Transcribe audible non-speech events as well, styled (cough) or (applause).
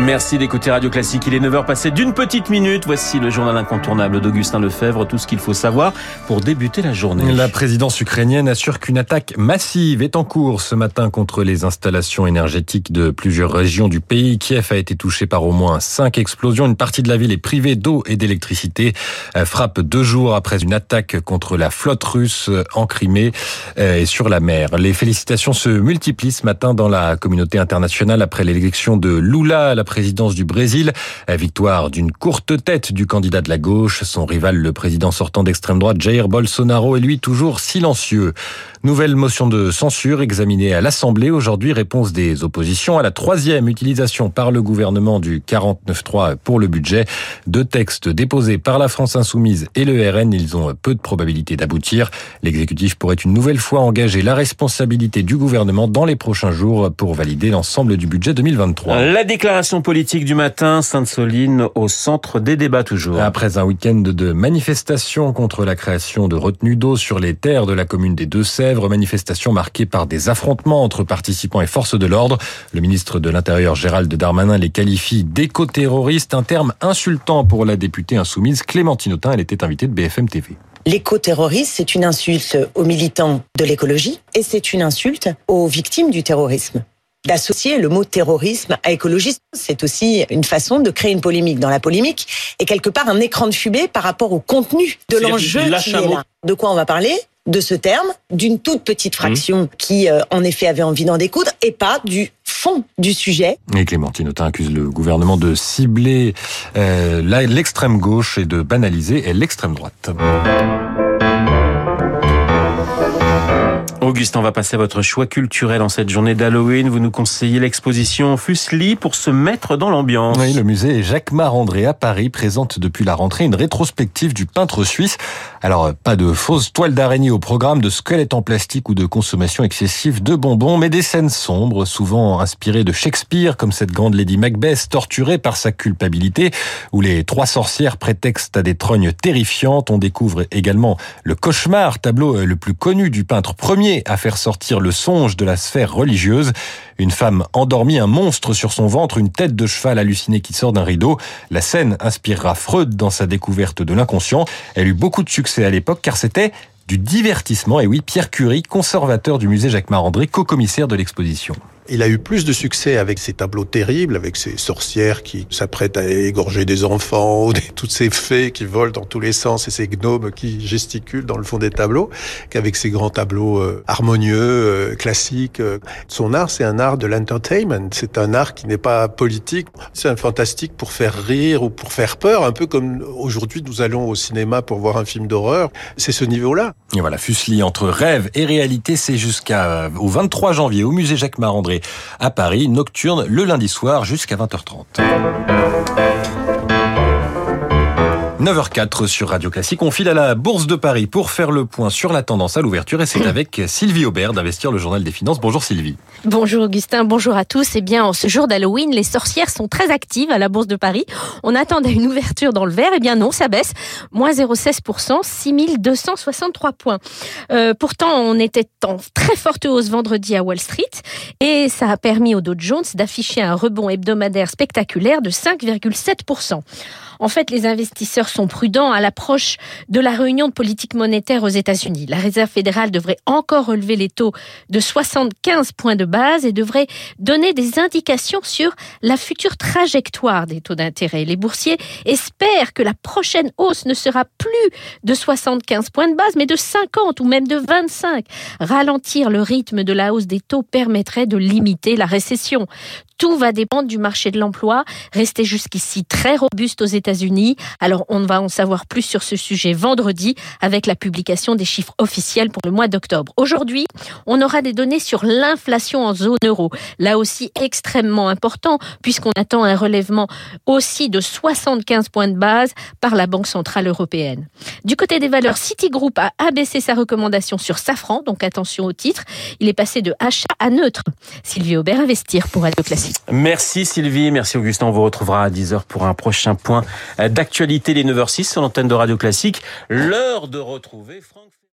Merci d'écouter Radio Classique. Il est 9h passé d'une petite minute. Voici le journal incontournable d'Augustin Lefebvre. Tout ce qu'il faut savoir pour débuter la journée. La présidence ukrainienne assure qu'une attaque massive est en cours ce matin contre les installations énergétiques de plusieurs régions du pays. Kiev a été touché par au moins cinq explosions. Une partie de la ville est privée d'eau et d'électricité. Frappe deux jours après une attaque contre la flotte russe en Crimée euh, et sur la mer. Les félicitations se multiplient ce matin dans la communauté internationale après l'élection de Lula à la présidence du Brésil. Victoire d'une courte tête du candidat de la gauche. Son rival, le président sortant d'extrême droite, Jair Bolsonaro, est lui toujours silencieux. Nouvelle motion de censure examinée à l'Assemblée aujourd'hui. Réponse des oppositions à la troisième utilisation par le gouvernement du 49.3 pour le budget. Deux textes déposés par la France Insoumise et le RN. Ils ont peu de probabilité d'aboutir. L'exécutif pourrait une nouvelle fois engager la responsabilité du gouvernement dans les prochains jours pour valider l'ensemble du budget 2023. La déclaration politique du matin, Sainte-Soline au centre des débats toujours. Après un week-end de manifestations contre la création de retenues d'eau sur les terres de la commune des Deux-Sèvres, manifestation marquée par des affrontements entre participants et forces de l'ordre. Le ministre de l'Intérieur Gérald Darmanin les qualifie d'éco-terroristes, un terme insultant pour la députée insoumise Clémentine Autain. Elle était invitée de BFM TV. L'éco-terrorisme, c'est une insulte aux militants de l'écologie et c'est une insulte aux victimes du terrorisme d'associer le mot terrorisme à écologiste. C'est aussi une façon de créer une polémique dans la polémique et quelque part un écran de fumée par rapport au contenu de l'enjeu qui est là. De quoi on va parler? De ce terme, d'une toute petite fraction mmh. qui, euh, en effet, avait envie d'en découdre, et pas du fond du sujet. Et Clémentine Autain accuse le gouvernement de cibler euh, l'extrême gauche et de banaliser l'extrême droite. Augustin, on va passer à votre choix culturel en cette journée d'Halloween. Vous nous conseillez l'exposition Fusli pour se mettre dans l'ambiance. Oui, le musée Jacques Marandré à Paris présente depuis la rentrée une rétrospective du peintre suisse. Alors, pas de fausses toiles d'araignée au programme, de squelettes en plastique ou de consommation excessive de bonbons, mais des scènes sombres, souvent inspirées de Shakespeare, comme cette grande Lady Macbeth torturée par sa culpabilité, où les trois sorcières prétextent à des trognes terrifiantes. On découvre également le cauchemar, tableau le plus connu du peintre premier à faire sortir le songe de la sphère religieuse. Une femme endormie, un monstre sur son ventre, une tête de cheval hallucinée qui sort d'un rideau. La scène inspirera Freud dans sa découverte de l'inconscient. Elle eut beaucoup de succès à l'époque car c'était du divertissement. Et oui, Pierre Curie, conservateur du musée Jacques Marandré, co-commissaire de l'exposition. Il a eu plus de succès avec ses tableaux terribles, avec ses sorcières qui s'apprêtent à égorger des enfants, ou toutes ces fées qui volent dans tous les sens et ces gnomes qui gesticulent dans le fond des tableaux, qu'avec ses grands tableaux euh, harmonieux, euh, classiques. Euh. Son art, c'est un art de l'entertainment. C'est un art qui n'est pas politique. C'est un fantastique pour faire rire ou pour faire peur, un peu comme aujourd'hui nous allons au cinéma pour voir un film d'horreur. C'est ce niveau-là. Et voilà, Fuseli entre rêve et réalité, c'est jusqu'au 23 janvier au musée Jacques Marandré à Paris, nocturne le lundi soir jusqu'à 20h30. 9h04 sur Radio Classique. On file à la Bourse de Paris pour faire le point sur la tendance à l'ouverture et c'est avec (clears throat) Sylvie Aubert d'Investir le Journal des Finances. Bonjour Sylvie. Bonjour Augustin, bonjour à tous. Eh bien, en ce jour d'Halloween, les sorcières sont très actives à la Bourse de Paris. On attendait une ouverture dans le vert. Eh bien non, ça baisse. Moins 0,16%, 6263 points. Euh, pourtant, on était en très forte hausse vendredi à Wall Street et ça a permis au Dow Jones d'afficher un rebond hebdomadaire spectaculaire de 5,7%. En fait, les investisseurs sont prudents à l'approche de la réunion de politique monétaire aux États-Unis. La Réserve fédérale devrait encore relever les taux de 75 points de base et devrait donner des indications sur la future trajectoire des taux d'intérêt. Les boursiers espèrent que la prochaine hausse ne sera plus de 75 points de base, mais de 50 ou même de 25. Ralentir le rythme de la hausse des taux permettrait de limiter la récession. Tout va dépendre du marché de l'emploi, resté jusqu'ici très robuste aux États-Unis. Alors on va en savoir plus sur ce sujet vendredi avec la publication des chiffres officiels pour le mois d'octobre. Aujourd'hui, on aura des données sur l'inflation en zone euro. Là aussi extrêmement important puisqu'on attend un relèvement aussi de 75 points de base par la Banque centrale européenne. Du côté des valeurs, Citigroup a abaissé sa recommandation sur Safran, donc attention au titre. Il est passé de achat à neutre. Sylvie Aubert, investir pour Radio Classique. Merci Sylvie, merci Augustin. On vous retrouvera à 10h pour un prochain point d'actualité les 9h06 sur l'antenne de Radio Classique. L'heure de retrouver Franck